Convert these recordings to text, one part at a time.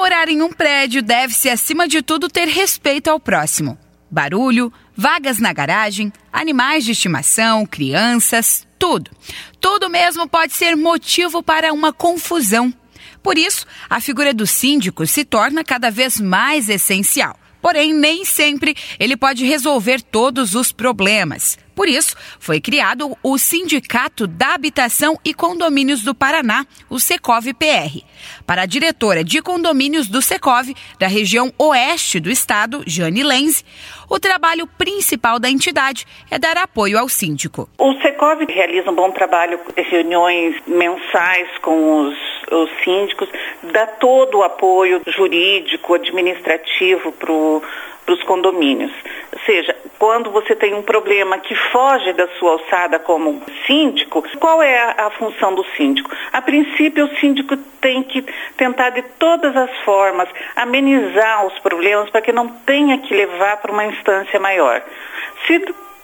morar em um prédio, deve-se, acima de tudo, ter respeito ao próximo. Barulho, vagas na garagem, animais de estimação, crianças, tudo. Tudo mesmo pode ser motivo para uma confusão. Por isso, a figura do síndico se torna cada vez mais essencial. Porém, nem sempre ele pode resolver todos os problemas. Por isso, foi criado o Sindicato da Habitação e Condomínios do Paraná, o Secov-PR. Para a diretora de condomínios do Secov, da região oeste do estado, Jane Lenz, o trabalho principal da entidade é dar apoio ao síndico. O Secov realiza um bom trabalho, reuniões mensais com os, os síndicos, dá todo o apoio jurídico, administrativo para os condomínios. Ou seja, quando você tem um problema que foge da sua alçada como síndico, qual é a, a função do síndico? A princípio, o síndico tem que tentar de todas as formas amenizar os problemas para que não tenha que levar para uma instância maior. Se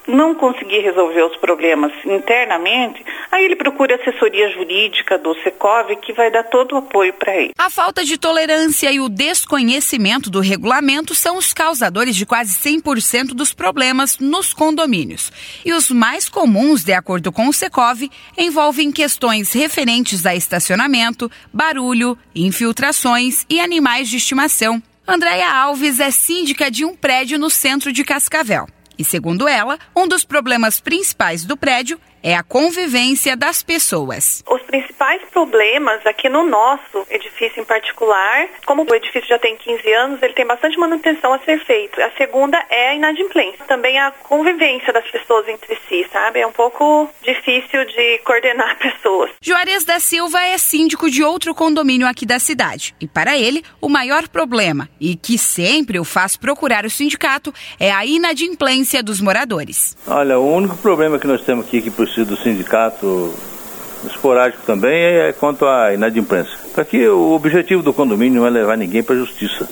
não conseguir resolver os problemas internamente, aí ele procura assessoria jurídica do Secov, que vai dar todo o apoio para ele. A falta de tolerância e o desconhecimento do regulamento são os causadores de quase 100% dos problemas nos condomínios. E os mais comuns, de acordo com o Secov, envolvem questões referentes a estacionamento, barulho, infiltrações e animais de estimação. Andréia Alves é síndica de um prédio no centro de Cascavel. E segundo ela, um dos problemas principais do prédio é a convivência das pessoas. Os principais problemas aqui no nosso edifício em particular, como o edifício já tem 15 anos, ele tem bastante manutenção a ser feita. A segunda é a inadimplência, também a convivência das pessoas entre si, sabe? É um pouco difícil de coordenar pessoas. Juarez da Silva é síndico de outro condomínio aqui da cidade. E para ele, o maior problema, e que sempre o faz procurar o sindicato, é a inadimplência dos moradores. Olha, o único problema que nós temos aqui que do sindicato esporádico também é quanto à inadimplência. Para que o objetivo do condomínio não é levar ninguém para a justiça.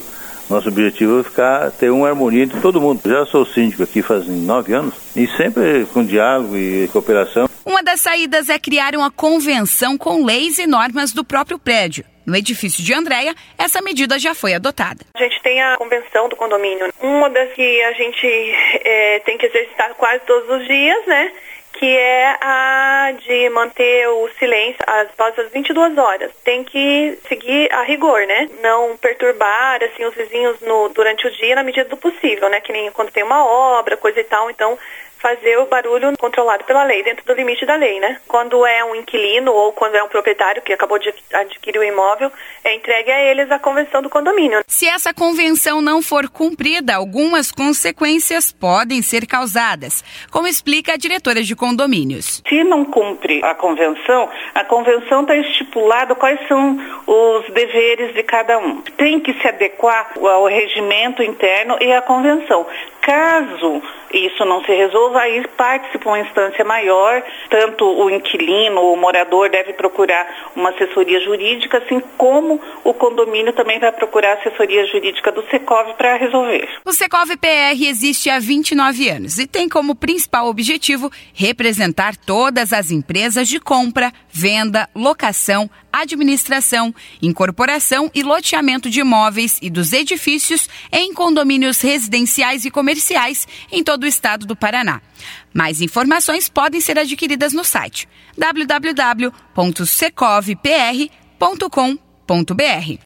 Nosso objetivo é ficar, ter uma harmonia entre todo mundo. Já sou síndico aqui faz nove anos e sempre com diálogo e cooperação. Uma das saídas é criar uma convenção com leis e normas do próprio prédio. No edifício de Andréia, essa medida já foi adotada. A gente tem a convenção do condomínio, uma das que a gente é, tem que exercitar quase todos os dias, né? Que é a de manter o silêncio após as 22 horas. Tem que seguir a rigor, né? Não perturbar assim os vizinhos no, durante o dia na medida do possível, né? Que nem quando tem uma obra, coisa e tal, então fazer o barulho controlado pela lei, dentro do limite da lei, né? Quando é um inquilino ou quando é um proprietário que acabou de adquirir o imóvel, é entregue a eles a convenção do condomínio. Se essa convenção não for cumprida, algumas consequências podem ser causadas, como explica a diretora de condomínios. Se não cumpre a convenção, a convenção está estipulada quais são os deveres de cada um. Tem que se adequar ao regimento interno e à convenção. Caso isso não se resolva, aí parte para uma instância maior, tanto o inquilino o morador deve procurar uma assessoria jurídica, assim como o condomínio também vai procurar assessoria jurídica do Secov para resolver. O Secov PR existe há 29 anos e tem como principal objetivo representar todas as empresas de compra, venda, locação, administração, incorporação e loteamento de imóveis e dos edifícios em condomínios residenciais e comerciais em todo o estado do Paraná. Mais informações podem ser adquiridas no site www.secovpr.com.br.